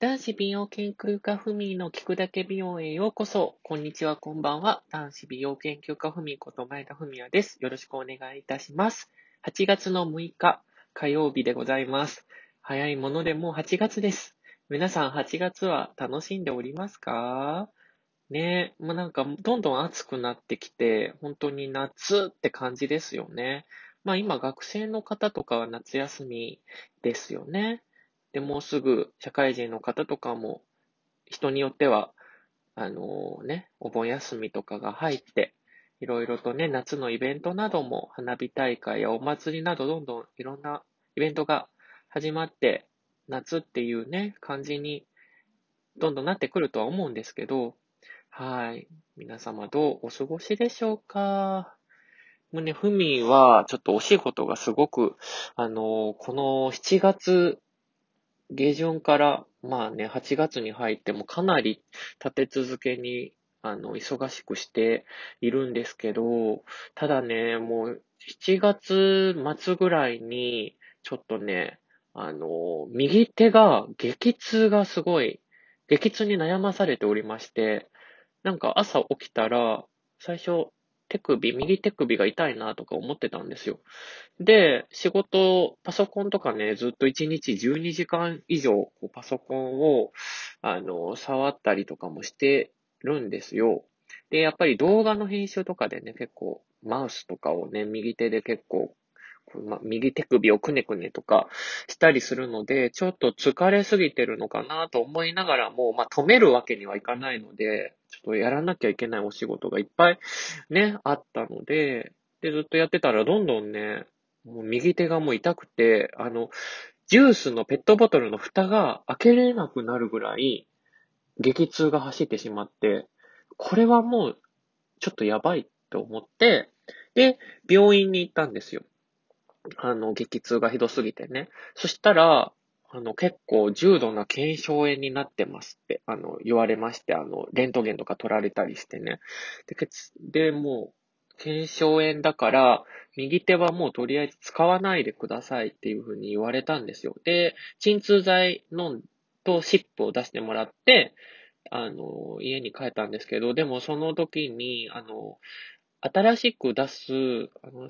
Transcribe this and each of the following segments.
男子美容研究家ふみの聞くだけ美容へようこそ。こんにちは、こんばんは。男子美容研究家ふみこと前田ふみやです。よろしくお願いいたします。8月の6日、火曜日でございます。早いものでもう8月です。皆さん8月は楽しんでおりますか？ねえ、もうなんかどんどん暑くなってきて、本当に夏って感じですよね。まあ今学生の方とかは夏休みですよね。で、もうすぐ社会人の方とかも、人によっては、あのね、お盆休みとかが入って、いろいろとね、夏のイベントなども、花火大会やお祭りなど、どんどんいろんなイベントが始まって、夏っていうね、感じに、どんどんなってくるとは思うんですけど、はい。皆様どうお過ごしでしょうか？もうね、ふみは、ちょっとお仕事がすごく、あの、この7月下旬から、まあね、8月に入ってもかなり立て続けに、あの、忙しくしているんですけど、ただね、もう7月末ぐらいに、ちょっとね、あの、右手が激痛がすごい、激痛に悩まされておりまして、なんか朝起きたら、最初、手首、右手首が痛いなとか思ってたんですよ。で、仕事、パソコンとかね、ずっと1日12時間以上、パソコンを、あの、触ったりとかもしてるんですよ。で、やっぱり動画の編集とかでね、結構、マウスとかをね、右手で結構ま右手首をくねくねとかしたりするので、ちょっと疲れすぎてるのかなと思いながらも、まあ、止めるわけにはいかないので、ちょっとやらなきゃいけないお仕事がいっぱいね、あったので、で、ずっとやってたらどんどんね、もう右手がもう痛くて、あの、ジュースのペットボトルの蓋が開けれなくなるぐらい、激痛が走ってしまって、これはもう、ちょっとやばいと思って、で、病院に行ったんですよ。あの、激痛がひどすぎてね。そしたら、あの、結構重度な腱鞘炎になってますって、あの、言われまして、あの、レントゲンとか取られたりしてね。で、で、もう、腱鞘炎だから、右手はもうとりあえず使わないでくださいっていうふうに言われたんですよ。で、鎮痛剤のとシップを出してもらって、あの、家に帰ったんですけど、でもその時に、あの、新しく出す、あの、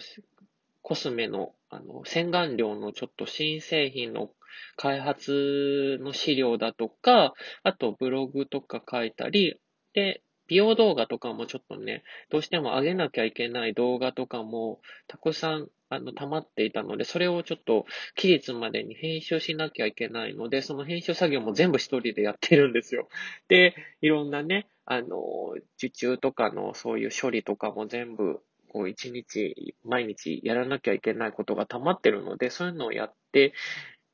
コスメの、あの、洗顔料のちょっと新製品の開発の資料だとか、あとブログとか書いたり、で、美容動画とかもちょっとね、どうしても上げなきゃいけない動画とかもたくさんあの溜まっていたので、それをちょっと期日までに編集しなきゃいけないので、その編集作業も全部一人でやってるんですよ。で、いろんなね、あの、受注とかのそういう処理とかも全部こう一日、毎日やらなきゃいけないことが溜まってるので、そういうのをやって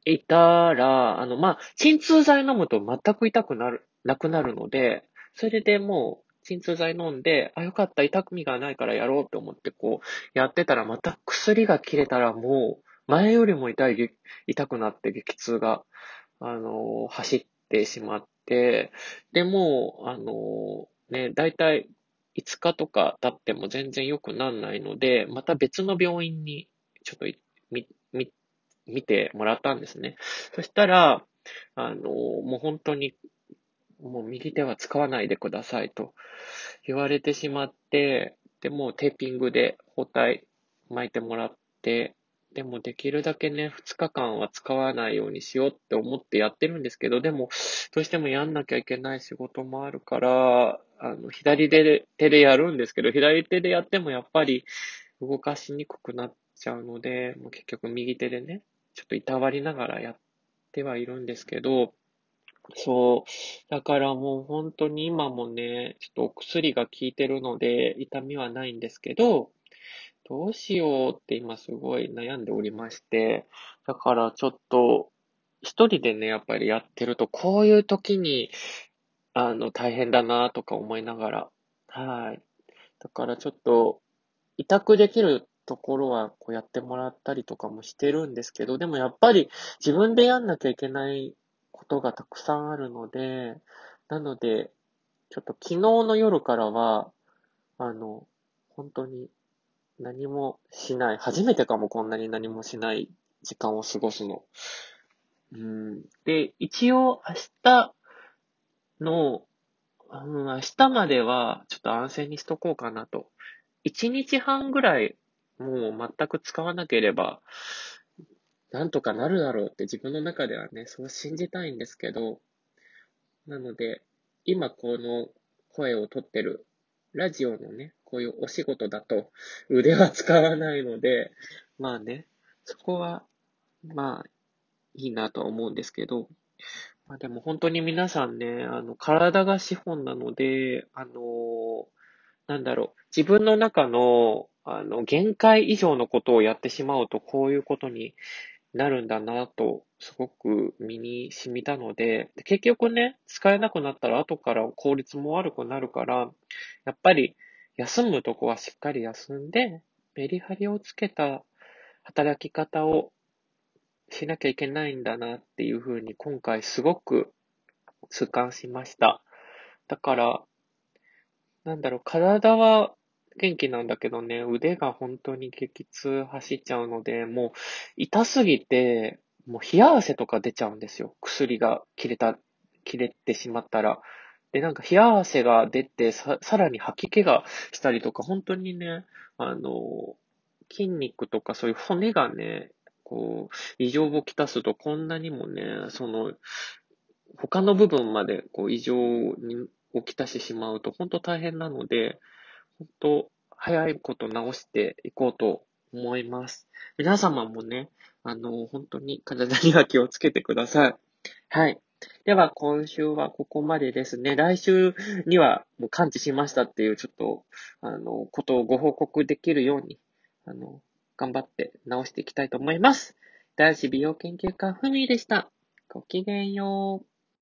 いたら、あの、まあ、鎮痛剤飲むと全く痛くなる、なくなるので、それでもう、鎮痛剤飲んで、あ、よかった、痛みがないからやろうと思ってこう、やってたらまた薬が切れたらもう、前よりも痛い、痛くなって激痛が、あの、走ってしまって、でも、あの、ね、だいたい5日とか経っても全然良くならないので、また別の病院にちょっとみ、み、見てもらったんですね。そしたら、あの、もう本当に、もう右手は使わないでくださいと言われてしまって、で、もテーピングで包帯巻いてもらって、でもできるだけね、2日間は使わないようにしようって思ってやってるんですけど、でも、どうしてもやんなきゃいけない仕事もあるから、あの、左手で手でやるんですけど、左手でやってもやっぱり動かしにくくなっちゃうので、もう結局右手でね、ちょっといたわりながらやってはいるんですけど、そう。だからもう本当に今もね、ちょっとお薬が効いてるので、痛みはないんですけど、どうしようって今すごい悩んでおりまして、だからちょっと、一人でね、やっぱりやってると、こういう時に、あの、大変だなとか思いながら、はい。だからちょっと、委託できるところはこうやってもらったりとかもしてるんですけど、でもやっぱり自分でやんなきゃいけないことがたくさんあるので、なので、ちょっと昨日の夜からは、あの、本当に何もしない。初めてかもこんなに何もしない時間を過ごすの。うん。で、一応明日の、うん、明日まではちょっと安静にしとこうかなと。一日半ぐらいもう全く使わなければ、なんとかなるだろうって自分の中ではね、そう信じたいんですけど、なので、今この声をとってるラジオのね、こういうお仕事だと腕は使わないので、まあね、そこは、まあ、いいなとは思うんですけど、まあでも本当に皆さんね、あの、体が資本なので、あのなんだろう、自分の中の、あの、限界以上のことをやってしまうと、こういうことになるんだなと、すごく身に染みたので、結局ね、使えなくなったら後から効率も悪くなるから、やっぱり休むとこはしっかり休んで、メリハリをつけた働き方をしなきゃいけないんだなっていうふうに今回すごく痛感しました。だから、なんだろう、体は元気なんだけどね、腕が本当に激痛走っちゃうので、もう痛すぎて、もう冷や汗とか出ちゃうんですよ。薬が切れた、切れてしまったら。で、なんか冷や汗が出て、さ、さらに吐き気がしたりとか、本当にね、あの、筋肉とかそういう骨がね、こう、異常をきたすとこんなにもね、その、他の部分までこう異常に起きたしてしまうと本当大変なので、本当、早いこと直していこうと思います。皆様もね、あの、本当に体には気をつけてください。はい。では、今週はここまでですね。来週にはもう完治しましたっていうちょっと、あの、ことをご報告できるように、あの、頑張って直していきたいと思います。男子美容研究家ふみでした。ごきげんよう。